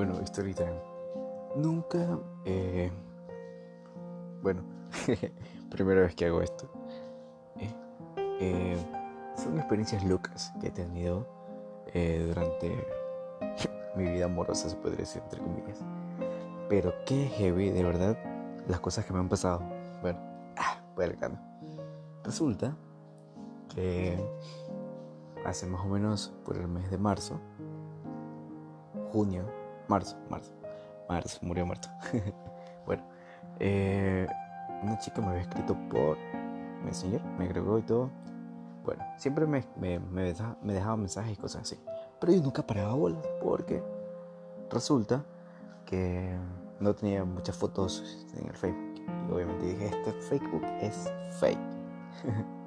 Bueno, story time. Nunca, eh, bueno, primera vez que hago esto. Eh, eh, son experiencias locas que he tenido eh, durante mi vida amorosa, se podría decir, entre comillas. Pero qué heavy, de verdad, las cosas que me han pasado. Bueno, ah, grano. Resulta que hace más o menos por el mes de marzo, junio, marzo, marzo, marzo, murió marzo. bueno, eh, una chica me había escrito por Messenger, me agregó y todo. Bueno, siempre me, me, me, dejaba, me dejaba mensajes y cosas así. Pero yo nunca paraba bolas porque resulta que no tenía muchas fotos en el Facebook. Y obviamente dije, este Facebook es fake.